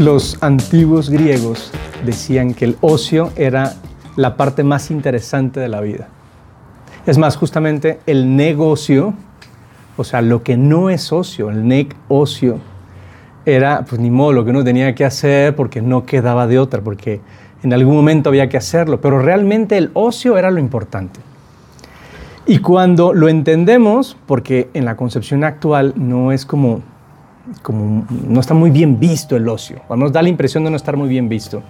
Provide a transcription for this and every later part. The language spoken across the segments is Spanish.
Los antiguos griegos decían que el ocio era la parte más interesante de la vida. Es más, justamente el negocio, o sea, lo que no es ocio, el negocio, era, pues ni modo, lo que uno tenía que hacer porque no quedaba de otra, porque en algún momento había que hacerlo, pero realmente el ocio era lo importante. Y cuando lo entendemos, porque en la concepción actual no es como como no está muy bien visto el ocio, o nos da la impresión de no estar muy bien visto.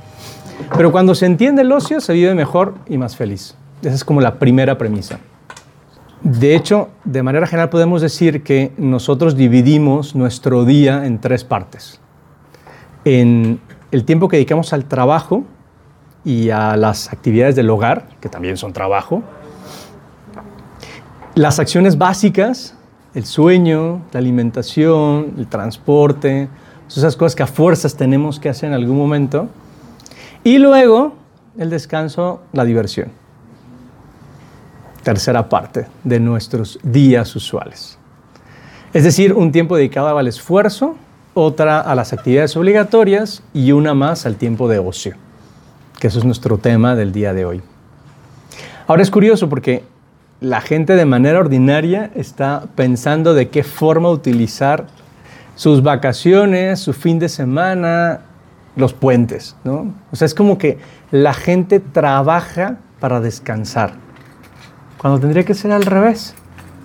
Pero cuando se entiende el ocio, se vive mejor y más feliz. Esa es como la primera premisa. De hecho, de manera general podemos decir que nosotros dividimos nuestro día en tres partes. En el tiempo que dedicamos al trabajo y a las actividades del hogar, que también son trabajo. Las acciones básicas el sueño, la alimentación, el transporte, esas cosas que a fuerzas tenemos que hacer en algún momento. Y luego el descanso, la diversión. Tercera parte de nuestros días usuales. Es decir, un tiempo dedicado al esfuerzo, otra a las actividades obligatorias y una más al tiempo de ocio, que eso es nuestro tema del día de hoy. Ahora es curioso porque la gente de manera ordinaria está pensando de qué forma utilizar sus vacaciones, su fin de semana, los puentes, ¿no? O sea, es como que la gente trabaja para descansar, cuando tendría que ser al revés.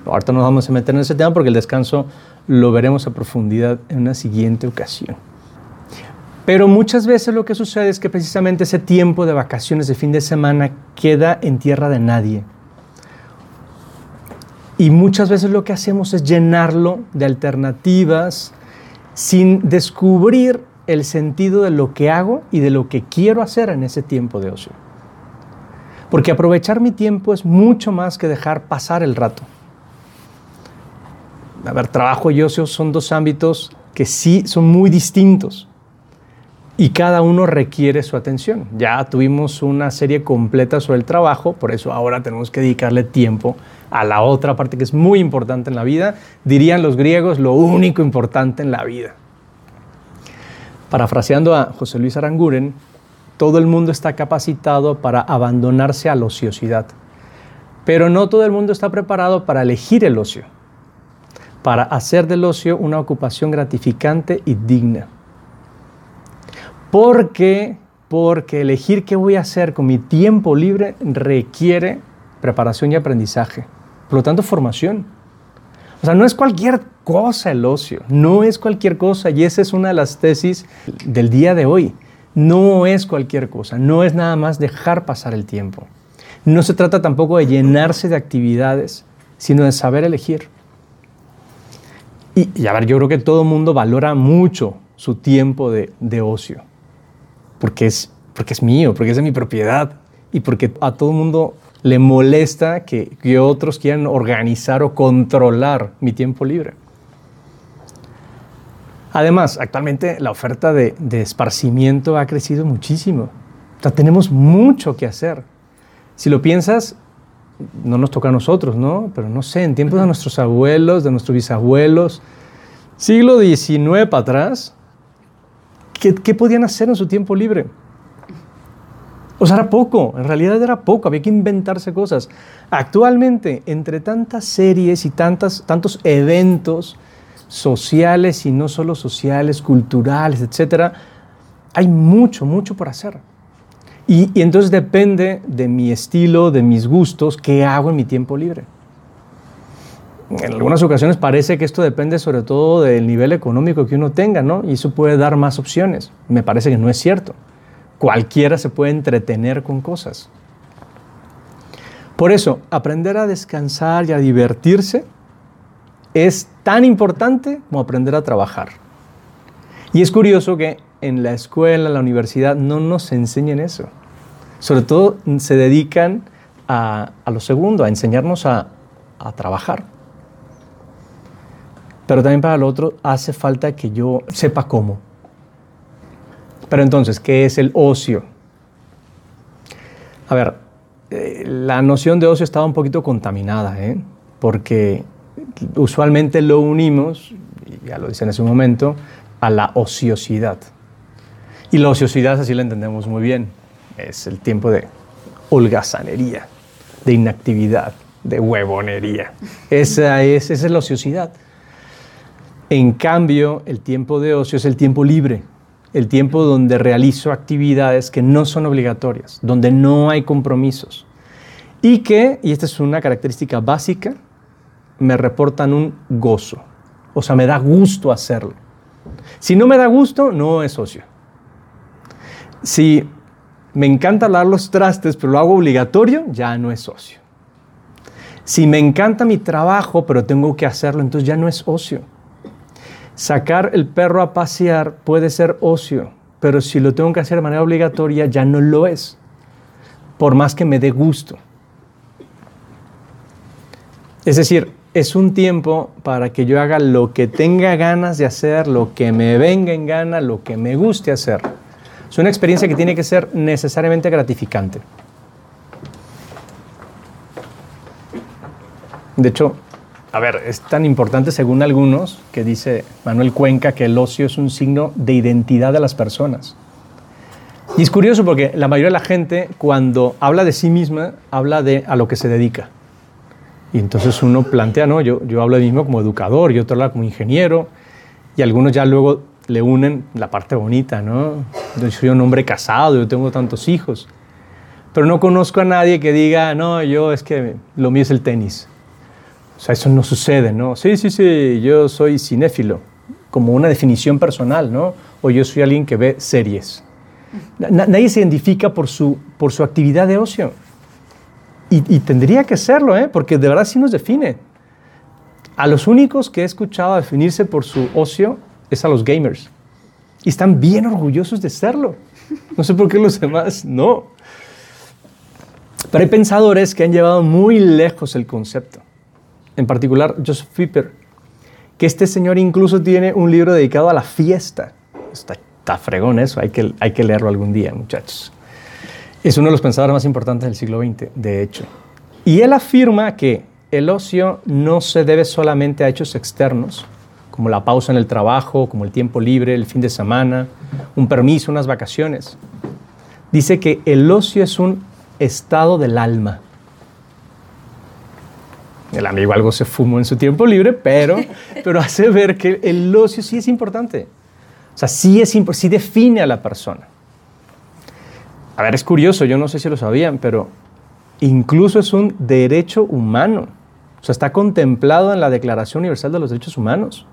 Ahorita nos vamos a meter en ese tema porque el descanso lo veremos a profundidad en una siguiente ocasión. Pero muchas veces lo que sucede es que precisamente ese tiempo de vacaciones de fin de semana queda en tierra de nadie y muchas veces lo que hacemos es llenarlo de alternativas sin descubrir el sentido de lo que hago y de lo que quiero hacer en ese tiempo de ocio. Porque aprovechar mi tiempo es mucho más que dejar pasar el rato. A ver, trabajo y ocio son dos ámbitos que sí son muy distintos y cada uno requiere su atención. Ya tuvimos una serie completa sobre el trabajo, por eso ahora tenemos que dedicarle tiempo a la otra parte que es muy importante en la vida. Dirían los griegos, lo único importante en la vida. Parafraseando a José Luis Aranguren, todo el mundo está capacitado para abandonarse a la ociosidad, pero no todo el mundo está preparado para elegir el ocio, para hacer del ocio una ocupación gratificante y digna. Porque, porque elegir qué voy a hacer con mi tiempo libre requiere preparación y aprendizaje. Por lo tanto, formación. O sea, no es cualquier cosa el ocio, no es cualquier cosa. Y esa es una de las tesis del día de hoy. No es cualquier cosa, no es nada más dejar pasar el tiempo. No se trata tampoco de llenarse de actividades, sino de saber elegir. Y, a ver, yo creo que todo el mundo valora mucho su tiempo de, de ocio, porque es, porque es mío, porque es de mi propiedad y porque a todo el mundo le molesta que, otros quieran organizar o controlar mi tiempo libre. Además, actualmente la oferta de, esparcimiento ha crecido muchísimo. O sea, tenemos mucho que hacer. Si lo piensas, no nos toca a nosotros, ¿no? Pero no sé, en tiempos de nuestros abuelos, de nuestros bisabuelos, siglo XIX para atrás, qué podían hacer en su tiempo libre? O sea, era poco, en realidad era poco, había que inventarse cosas. Actualmente, entre tantas series y tantas, tantos eventos sociales y no solo sociales, culturales, etc., hay mucho, mucho por hacer. Y, y, entonces depende de mi estilo, de mis gustos, qué hago en mi tiempo libre. En algunas ocasiones parece que esto depende sobre todo del nivel económico que uno tenga, ¿no? Y eso puede dar más opciones. Me parece que no es cierto cualquiera se puede entretener con cosas. Por eso, aprender a descansar y a divertirse es tan importante como aprender a trabajar. Y es curioso que en la escuela, en la universidad, no nos enseñen eso. Sobre todo se dedican a, lo segundo, a enseñarnos a, a trabajar. Pero también para lo otro hace falta que yo sepa cómo. Pero entonces, ¿qué es el ocio? A ver, eh, la noción de ocio estaba un poquito contaminada, ¿eh? porque usualmente lo unimos, ya lo dice en ese momento, a la ociosidad. Y la ociosidad, así la entendemos muy bien, es el tiempo de holgazanería, de inactividad, de huevonería. Esa es, esa es la ociosidad. En cambio, el tiempo de ocio es el tiempo libre, el tiempo donde realizo actividades que no son obligatorias, donde no hay compromisos y que, y esta es una característica básica, me reportan un gozo. O sea, me da gusto hacerlo. Si no me da gusto, no es ocio. Si me encanta lavar los trastes, pero lo hago obligatorio, ya no es ocio. Si me encanta mi trabajo, pero tengo que hacerlo, entonces ya no es ocio. Sacar el perro a pasear puede ser ocio, pero si lo tengo que hacer de manera obligatoria, ya no lo es, por más que me dé gusto. Es decir, es un tiempo para que yo haga lo que tenga ganas de hacer, lo que me venga en gana, lo que me guste hacer. Es una experiencia que tiene que ser necesariamente gratificante. De hecho, a ver, es tan importante según algunos que dice Manuel Cuenca que el ocio es un signo de identidad de las personas. Y es curioso porque la mayoría de la gente cuando habla de sí misma habla de a lo que se dedica. Y entonces uno plantea, no, yo, yo hablo de mí mismo como educador, yo otro habla como ingeniero, y algunos ya luego le unen la parte bonita, ¿no? Yo soy un hombre casado, yo tengo tantos hijos. Pero no conozco a nadie que diga, no, yo es que lo mío es el tenis. O sea, eso no sucede, ¿no? Sí, sí, sí, yo soy cinéfilo, como una definición personal, ¿no? O yo soy alguien que ve series. nadie se identifica por su, por su actividad de ocio. Y, y, tendría que serlo, ¿eh? Porque de verdad sí nos define. A los únicos que he escuchado definirse por su ocio es a los gamers. Y están bien orgullosos de serlo. No sé por qué los demás no. Pero hay pensadores que han llevado muy lejos el concepto en particular Joseph Pipper, que este señor incluso tiene un libro dedicado a la fiesta. Está, está fregón eso, hay que, hay que leerlo algún día, muchachos. Es uno de los pensadores más importantes del siglo XX, de hecho. Y él afirma que el ocio no se debe solamente a hechos externos, como la pausa en el trabajo, como el tiempo libre, el fin de semana, un permiso, unas vacaciones. Dice que el ocio es un estado del alma. El amigo algo se fumó en su tiempo libre, pero, pero hace ver que el ocio sí es importante. O sea, sí, es, sí define a la persona. A ver, es curioso, yo no sé si lo sabían, pero incluso es un derecho humano. O sea, está contemplado en la Declaración Universal de los Derechos Humanos.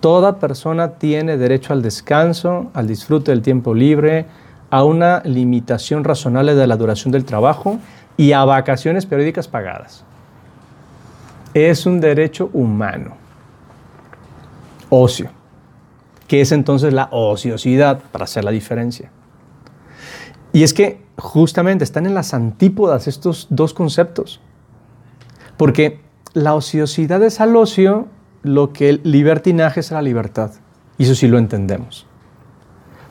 Toda persona tiene derecho al descanso, al disfrute del tiempo libre, a una limitación razonable de la duración del trabajo y a vacaciones periódicas pagadas es un derecho humano. Ocio. que es entonces la ociosidad para hacer la diferencia? Y es que justamente están en las antípodas estos dos conceptos. Porque la ociosidad es al ocio lo que el libertinaje es a la libertad. Y eso sí lo entendemos.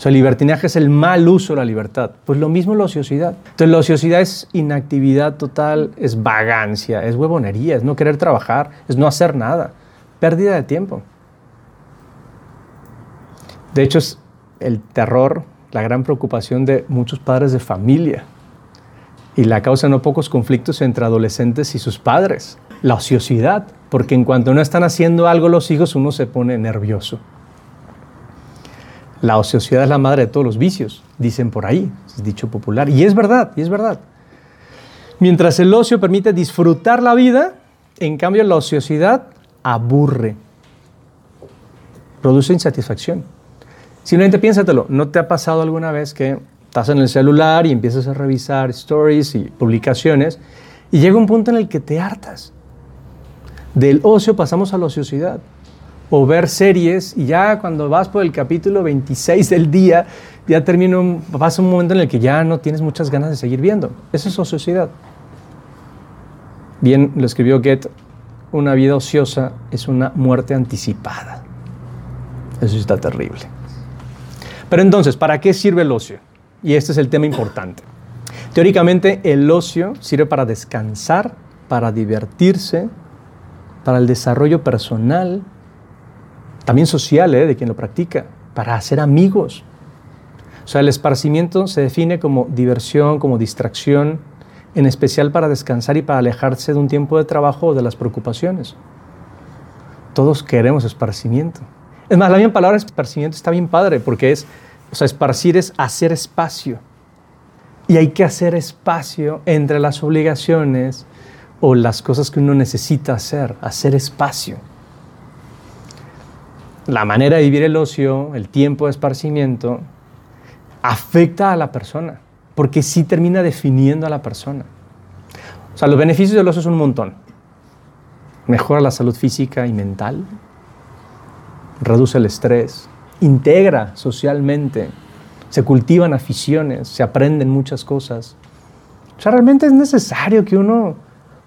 Sea, el libertinaje es el mal uso de la libertad. Pues lo mismo la ociosidad. Entonces, la ociosidad es inactividad total, es vagancia, es huevonería, es no querer trabajar, es no hacer nada. Pérdida de tiempo. De hecho, es el terror, la gran preocupación de muchos padres de familia. Y la causa no pocos conflictos entre adolescentes y sus padres. La ociosidad, porque en cuanto no están haciendo algo los hijos, uno se pone nervioso. La ociosidad es la madre de todos los vicios, dicen por ahí, es dicho popular. Y es verdad, y es verdad. Mientras el ocio permite disfrutar la vida, en cambio la ociosidad aburre, produce insatisfacción. Simplemente piénsatelo, ¿no te ha pasado alguna vez que estás en el celular y empiezas a revisar stories y publicaciones y llega un punto en el que te hartas? Del ocio pasamos a la ociosidad o ver series y ya cuando vas por el capítulo 26 del día, ya termina, pasa un momento en el que ya no tienes muchas ganas de seguir viendo. Eso es ociosidad. Bien, lo escribió Goethe, una vida ociosa es una muerte anticipada. Eso está terrible. Pero entonces, ¿para qué sirve el ocio? Y este es el tema importante. Teóricamente, el ocio sirve para descansar, para divertirse, para el desarrollo personal, también social, ¿eh? de quien lo practica, para hacer amigos. O sea, el esparcimiento se define como diversión, como distracción, en especial para descansar y para alejarse de un tiempo de trabajo o de las preocupaciones. Todos queremos esparcimiento. Es más, la misma palabra esparcimiento está bien padre porque es, o sea, esparcir es hacer espacio. Y hay que hacer espacio entre las obligaciones o las cosas que uno necesita hacer, hacer espacio. La manera de vivir el ocio, el tiempo de esparcimiento, afecta a la persona, porque sí termina definiendo a la persona. O sea, los beneficios del ocio son un montón. Mejora la salud física y mental, reduce el estrés, integra socialmente, se cultivan aficiones, se aprenden muchas cosas. O sea, realmente es necesario que uno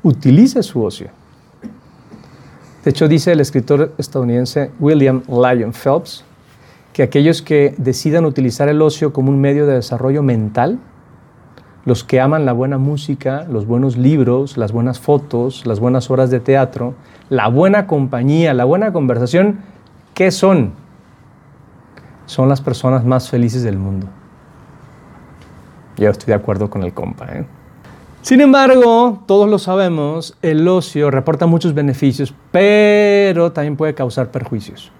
utilice su ocio. De hecho, dice el escritor estadounidense William Lyon Phelps que aquellos que decidan utilizar el ocio como un medio de desarrollo mental, los que aman la buena música, los buenos libros, las buenas fotos, las buenas horas de teatro, la buena compañía, la buena conversación, ¿qué son? Son las personas más felices del mundo. Yo estoy de acuerdo con el compa. ¿eh? Sin embargo, todos lo sabemos, el ocio reporta muchos beneficios, pero también puede causar perjuicios.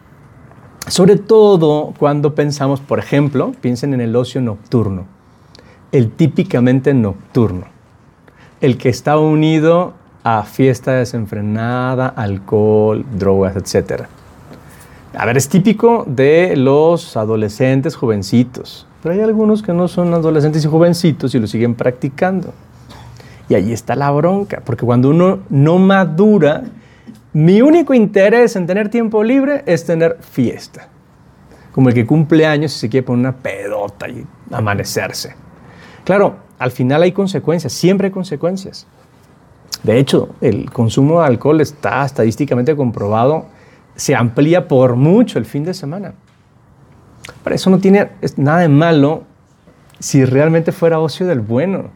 Sobre todo cuando pensamos, por ejemplo, piensen en el ocio nocturno, el típicamente nocturno, el que está unido a fiesta desenfrenada, alcohol, drogas, etc. A ver, es típico de los adolescentes jovencitos, pero hay algunos que no son adolescentes y jovencitos y lo siguen practicando. Y ahí está la bronca, porque cuando uno no madura, mi único interés en tener tiempo libre es tener fiesta. Como el que cumple años y se quiere poner una pedota y amanecerse. Claro, al final hay consecuencias, siempre hay consecuencias. De hecho, el consumo de alcohol está estadísticamente comprobado, se amplía por mucho el fin de semana. Pero eso no tiene nada de malo si realmente fuera ocio del bueno.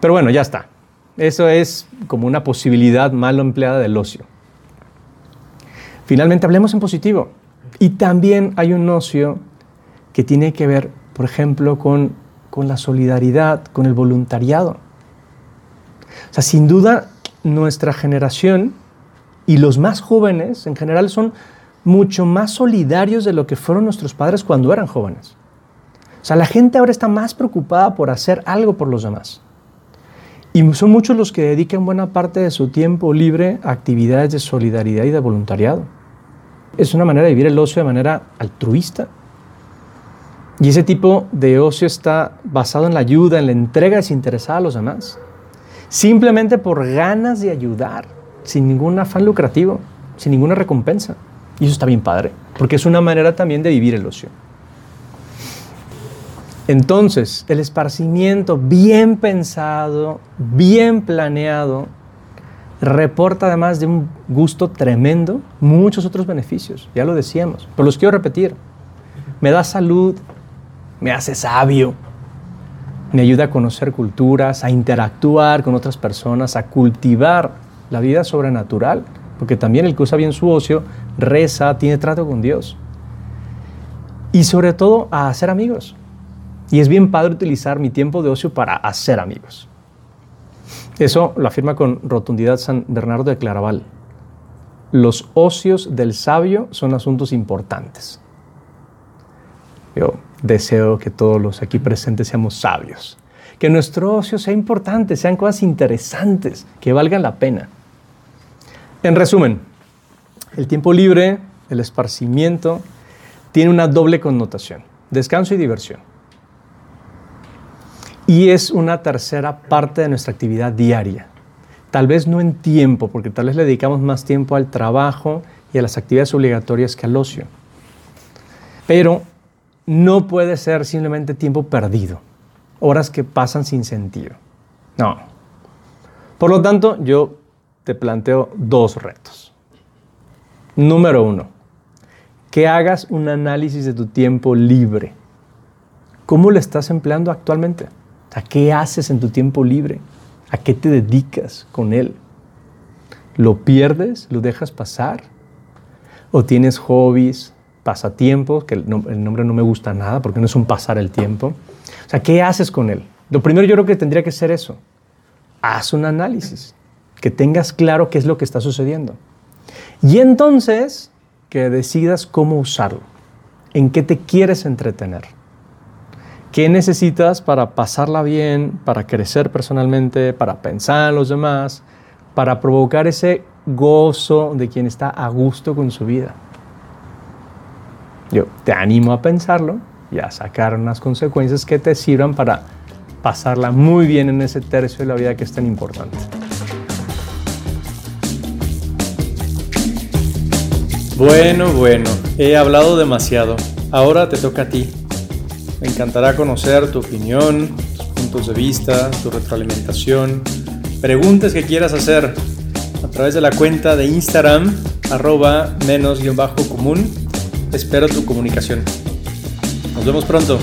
Pero bueno, ya está. Eso es como una posibilidad mal empleada del ocio. Finalmente, hablemos en positivo. Y también hay un ocio que tiene que ver, por ejemplo, con, con la solidaridad, con el voluntariado. O sea, sin duda, nuestra generación y los más jóvenes en general son mucho más solidarios de lo que fueron nuestros padres cuando eran jóvenes. O sea, la gente ahora está más preocupada por hacer algo por los demás. Y son muchos los que dedican buena parte de su tiempo libre a actividades de solidaridad y de voluntariado. Es una manera de vivir el ocio de manera altruista. Y ese tipo de ocio está basado en la ayuda, en la entrega desinteresada a los demás. Simplemente por ganas de ayudar, sin ningún afán lucrativo, sin ninguna recompensa. Y eso está bien padre, porque es una manera también de vivir el ocio. Entonces, el esparcimiento bien pensado, bien planeado, reporta además de un gusto tremendo muchos otros beneficios, ya lo decíamos, pero los quiero repetir. Me da salud, me hace sabio, me ayuda a conocer culturas, a interactuar con otras personas, a cultivar la vida sobrenatural, porque también el que usa bien su ocio reza, tiene trato con Dios. Y sobre todo a hacer amigos. Y es bien padre utilizar mi tiempo de ocio para hacer amigos. Eso lo afirma con rotundidad San Bernardo de Claraval. Los ocios del sabio son asuntos importantes. Yo deseo que todos los aquí presentes seamos sabios. Que nuestro ocio sea importante, sean cosas interesantes, que valgan la pena. En resumen, el tiempo libre, el esparcimiento, tiene una doble connotación, descanso y diversión y es una tercera parte de nuestra actividad diaria. Tal vez no en tiempo, porque tal vez le dedicamos más tiempo al trabajo y a las actividades obligatorias que al ocio. Pero no puede ser simplemente tiempo perdido, horas que pasan sin sentido. No. Por lo tanto, yo te planteo dos retos. Número uno, que hagas un análisis de tu tiempo libre. ¿Cómo lo estás empleando actualmente? ¿A qué haces en tu tiempo libre? ¿A qué te dedicas con él? ¿Lo pierdes? ¿Lo dejas pasar? ¿O tienes hobbies, pasatiempos, que el, el nombre no me gusta nada porque no es un pasar el tiempo. O sea, ¿qué haces con él? Lo primero yo creo que tendría que ser eso. Haz un análisis, que tengas claro qué es lo que está sucediendo. Y entonces que decidas cómo usarlo, en qué te quieres entretener, qué necesitas para pasarla bien, para crecer personalmente, para pensar en los demás, para provocar ese gozo de quien está a gusto con su vida. Yo te animo a pensarlo y a sacar unas consecuencias que te sirvan para pasarla muy bien en ese tercio de la vida que es tan importante. Bueno, bueno, he hablado demasiado. Ahora te toca a ti. Me encantará conocer tu opinión, tus puntos de vista, tu retroalimentación, preguntas que quieras hacer a través de la cuenta de Instagram, arroba menos-común. Espero tu comunicación. Nos vemos pronto.